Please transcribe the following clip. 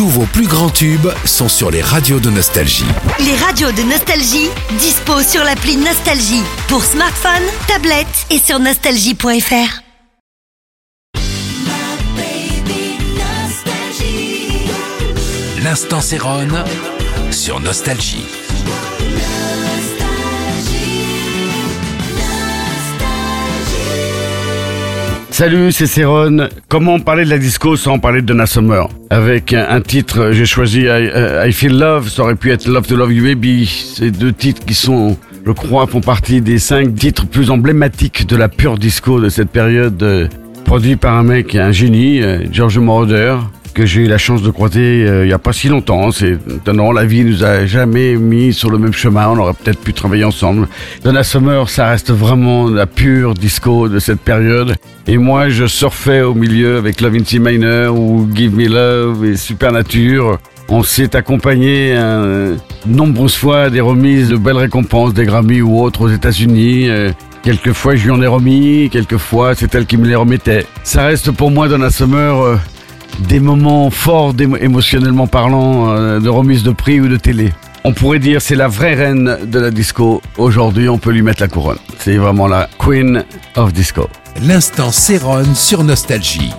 Tous vos plus grands tubes sont sur les radios de Nostalgie. Les radios de Nostalgie, dispo sur l'appli Nostalgie. Pour smartphone, tablette et sur nostalgie.fr. L'instant Céronne sur Nostalgie. Salut, c'est Céron. Comment parler de la disco sans parler de Donna Summer? Avec un, titre, j'ai choisi I, euh, I Feel Love, ça aurait pu être Love to Love You Baby. Ces deux titres qui sont, je crois, font partie des cinq titres plus emblématiques de la pure disco de cette période, euh, produit par un mec, un génie, euh, George Moroder, j'ai eu la chance de croiser euh, il n'y a pas si longtemps. C'est étonnant, la vie nous a jamais mis sur le même chemin. On aurait peut-être pu travailler ensemble. Donna Summer, ça reste vraiment la pure disco de cette période. Et moi, je surfais au milieu avec Love in C Minor ou Give Me Love et Supernature. On s'est accompagné euh, nombreuses fois des remises de belles récompenses, des Grammy ou autres aux États-Unis. Euh, quelquefois, je lui en ai remis, quelquefois, c'est elle qui me les remettait. Ça reste pour moi, Donna Summer, euh, des moments forts émotionnellement parlant, euh, de remise de prix ou de télé. On pourrait dire c'est la vraie reine de la disco. Aujourd'hui, on peut lui mettre la couronne. C'est vraiment la Queen of Disco. L'instant Céronne sur Nostalgie.